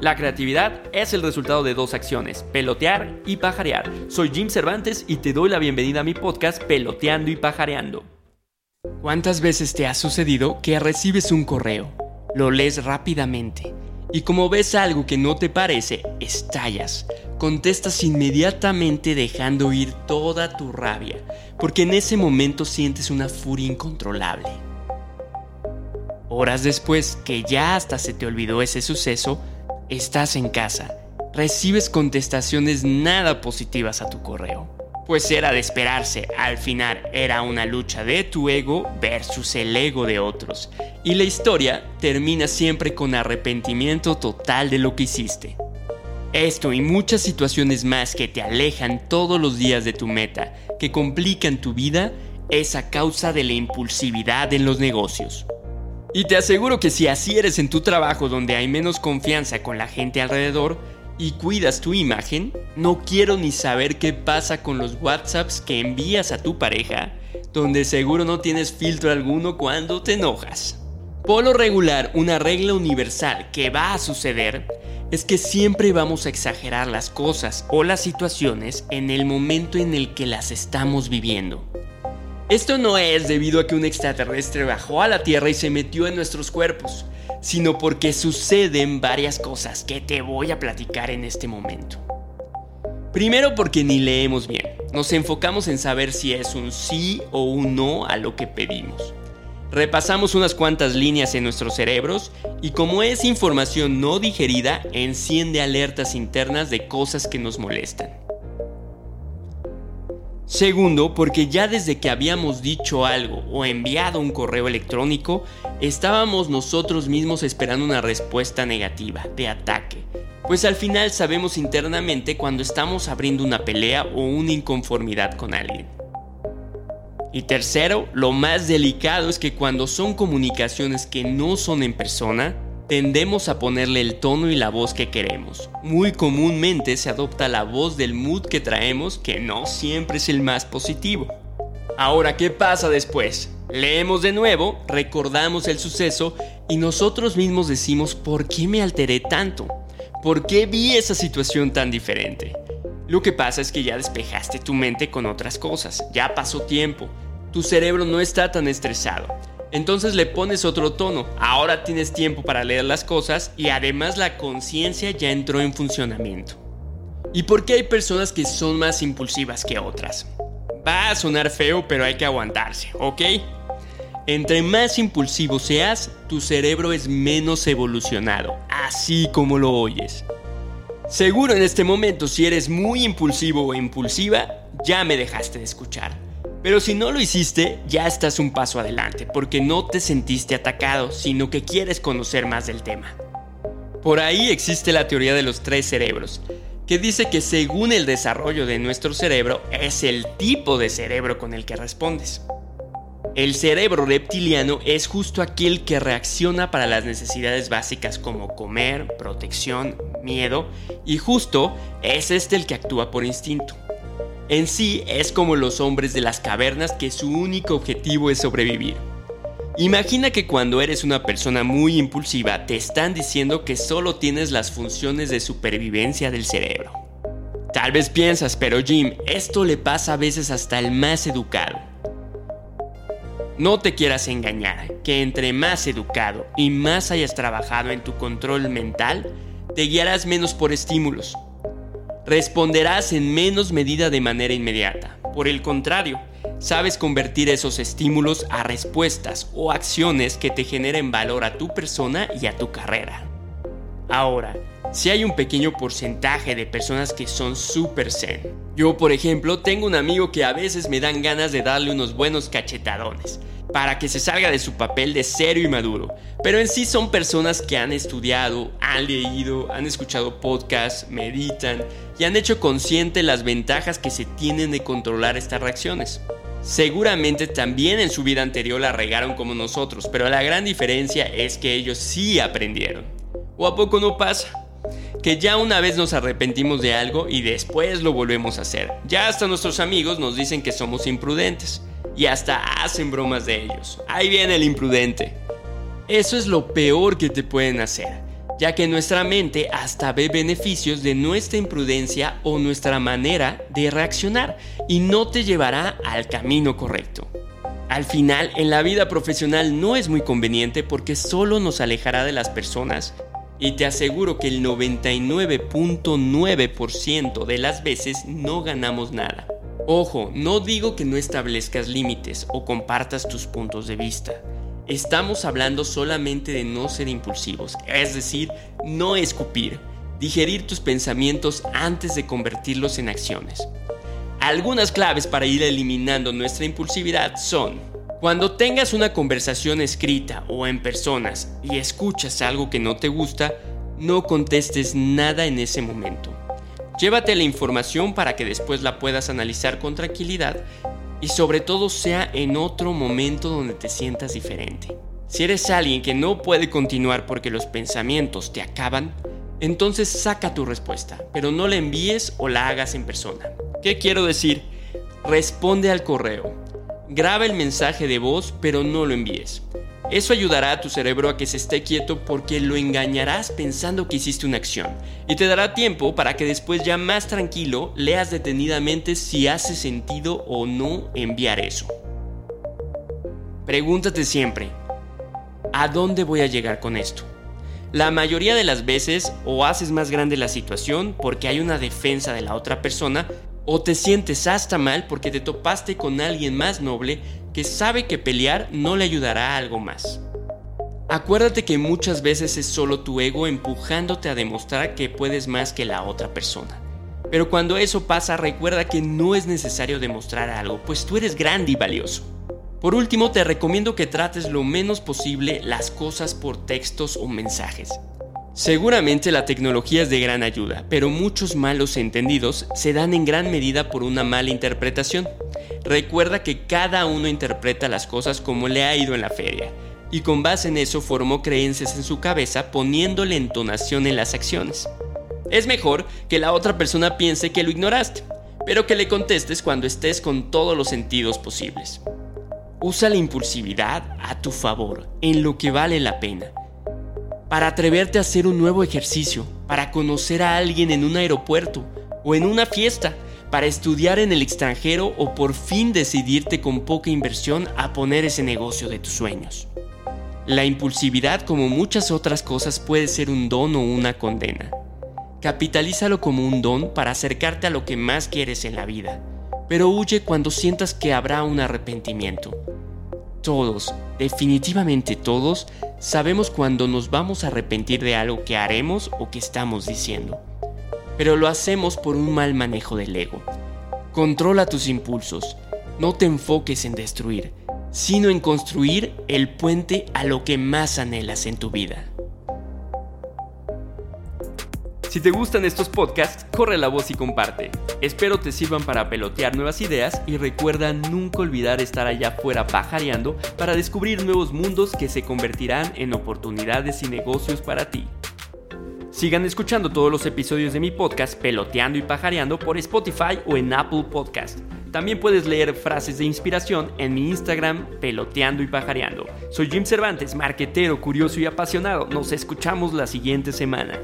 La creatividad es el resultado de dos acciones, pelotear y pajarear. Soy Jim Cervantes y te doy la bienvenida a mi podcast Peloteando y Pajareando. ¿Cuántas veces te ha sucedido que recibes un correo, lo lees rápidamente y como ves algo que no te parece, estallas? Contestas inmediatamente dejando ir toda tu rabia, porque en ese momento sientes una furia incontrolable. Horas después, que ya hasta se te olvidó ese suceso, Estás en casa. Recibes contestaciones nada positivas a tu correo. Pues era de esperarse, al final era una lucha de tu ego versus el ego de otros. Y la historia termina siempre con arrepentimiento total de lo que hiciste. Esto y muchas situaciones más que te alejan todos los días de tu meta, que complican tu vida, es a causa de la impulsividad en los negocios. Y te aseguro que si así eres en tu trabajo donde hay menos confianza con la gente alrededor y cuidas tu imagen, no quiero ni saber qué pasa con los WhatsApps que envías a tu pareja, donde seguro no tienes filtro alguno cuando te enojas. Por lo regular, una regla universal que va a suceder es que siempre vamos a exagerar las cosas o las situaciones en el momento en el que las estamos viviendo. Esto no es debido a que un extraterrestre bajó a la Tierra y se metió en nuestros cuerpos, sino porque suceden varias cosas que te voy a platicar en este momento. Primero porque ni leemos bien, nos enfocamos en saber si es un sí o un no a lo que pedimos. Repasamos unas cuantas líneas en nuestros cerebros y como es información no digerida, enciende alertas internas de cosas que nos molestan. Segundo, porque ya desde que habíamos dicho algo o enviado un correo electrónico, estábamos nosotros mismos esperando una respuesta negativa, de ataque. Pues al final sabemos internamente cuando estamos abriendo una pelea o una inconformidad con alguien. Y tercero, lo más delicado es que cuando son comunicaciones que no son en persona, tendemos a ponerle el tono y la voz que queremos. Muy comúnmente se adopta la voz del mood que traemos, que no siempre es el más positivo. Ahora, ¿qué pasa después? Leemos de nuevo, recordamos el suceso y nosotros mismos decimos, ¿por qué me alteré tanto? ¿Por qué vi esa situación tan diferente? Lo que pasa es que ya despejaste tu mente con otras cosas, ya pasó tiempo, tu cerebro no está tan estresado. Entonces le pones otro tono. Ahora tienes tiempo para leer las cosas y además la conciencia ya entró en funcionamiento. ¿Y por qué hay personas que son más impulsivas que otras? Va a sonar feo, pero hay que aguantarse, ¿ok? Entre más impulsivo seas, tu cerebro es menos evolucionado, así como lo oyes. Seguro en este momento si eres muy impulsivo o impulsiva, ya me dejaste de escuchar. Pero si no lo hiciste, ya estás un paso adelante, porque no te sentiste atacado, sino que quieres conocer más del tema. Por ahí existe la teoría de los tres cerebros, que dice que según el desarrollo de nuestro cerebro es el tipo de cerebro con el que respondes. El cerebro reptiliano es justo aquel que reacciona para las necesidades básicas como comer, protección, miedo, y justo es este el que actúa por instinto. En sí es como los hombres de las cavernas que su único objetivo es sobrevivir. Imagina que cuando eres una persona muy impulsiva te están diciendo que solo tienes las funciones de supervivencia del cerebro. Tal vez piensas, pero Jim, esto le pasa a veces hasta el más educado. No te quieras engañar, que entre más educado y más hayas trabajado en tu control mental, te guiarás menos por estímulos, responderás en menos medida de manera inmediata. Por el contrario, sabes convertir esos estímulos a respuestas o acciones que te generen valor a tu persona y a tu carrera. Ahora, si hay un pequeño porcentaje de personas que son super zen. Yo, por ejemplo, tengo un amigo que a veces me dan ganas de darle unos buenos cachetadones para que se salga de su papel de serio y maduro. Pero en sí son personas que han estudiado, han leído, han escuchado podcasts, meditan y han hecho consciente las ventajas que se tienen de controlar estas reacciones. Seguramente también en su vida anterior la regaron como nosotros, pero la gran diferencia es que ellos sí aprendieron. ¿O a poco no pasa? Que ya una vez nos arrepentimos de algo y después lo volvemos a hacer. Ya hasta nuestros amigos nos dicen que somos imprudentes y hasta hacen bromas de ellos. Ahí viene el imprudente. Eso es lo peor que te pueden hacer. ya que nuestra mente hasta ve beneficios de nuestra imprudencia o nuestra manera de reaccionar y no te llevará al camino correcto. Al final, en la vida profesional no es muy conveniente porque solo nos alejará de las personas y te aseguro que el 99.9% de las veces no ganamos nada. Ojo, no digo que no establezcas límites o compartas tus puntos de vista. Estamos hablando solamente de no ser impulsivos, es decir, no escupir, digerir tus pensamientos antes de convertirlos en acciones. Algunas claves para ir eliminando nuestra impulsividad son, cuando tengas una conversación escrita o en personas y escuchas algo que no te gusta, no contestes nada en ese momento. Llévate la información para que después la puedas analizar con tranquilidad y sobre todo sea en otro momento donde te sientas diferente. Si eres alguien que no puede continuar porque los pensamientos te acaban, entonces saca tu respuesta, pero no la envíes o la hagas en persona. ¿Qué quiero decir? Responde al correo. Graba el mensaje de voz, pero no lo envíes. Eso ayudará a tu cerebro a que se esté quieto porque lo engañarás pensando que hiciste una acción y te dará tiempo para que después ya más tranquilo leas detenidamente si hace sentido o no enviar eso. Pregúntate siempre, ¿a dónde voy a llegar con esto? La mayoría de las veces o haces más grande la situación porque hay una defensa de la otra persona o te sientes hasta mal porque te topaste con alguien más noble que sabe que pelear no le ayudará a algo más. Acuérdate que muchas veces es solo tu ego empujándote a demostrar que puedes más que la otra persona. Pero cuando eso pasa recuerda que no es necesario demostrar algo, pues tú eres grande y valioso. Por último, te recomiendo que trates lo menos posible las cosas por textos o mensajes. Seguramente la tecnología es de gran ayuda, pero muchos malos entendidos se dan en gran medida por una mala interpretación. Recuerda que cada uno interpreta las cosas como le ha ido en la feria, y con base en eso formó creencias en su cabeza poniéndole entonación en las acciones. Es mejor que la otra persona piense que lo ignoraste, pero que le contestes cuando estés con todos los sentidos posibles. Usa la impulsividad a tu favor, en lo que vale la pena. Para atreverte a hacer un nuevo ejercicio, para conocer a alguien en un aeropuerto o en una fiesta, para estudiar en el extranjero o por fin decidirte con poca inversión a poner ese negocio de tus sueños. La impulsividad, como muchas otras cosas, puede ser un don o una condena. Capitalízalo como un don para acercarte a lo que más quieres en la vida pero huye cuando sientas que habrá un arrepentimiento. Todos, definitivamente todos, sabemos cuando nos vamos a arrepentir de algo que haremos o que estamos diciendo. Pero lo hacemos por un mal manejo del ego. Controla tus impulsos, no te enfoques en destruir, sino en construir el puente a lo que más anhelas en tu vida. Si te gustan estos podcasts, corre la voz y comparte. Espero te sirvan para pelotear nuevas ideas y recuerda nunca olvidar estar allá afuera pajareando para descubrir nuevos mundos que se convertirán en oportunidades y negocios para ti. Sigan escuchando todos los episodios de mi podcast Peloteando y Pajareando por Spotify o en Apple Podcast. También puedes leer frases de inspiración en mi Instagram Peloteando y Pajareando. Soy Jim Cervantes, marquetero, curioso y apasionado. Nos escuchamos la siguiente semana.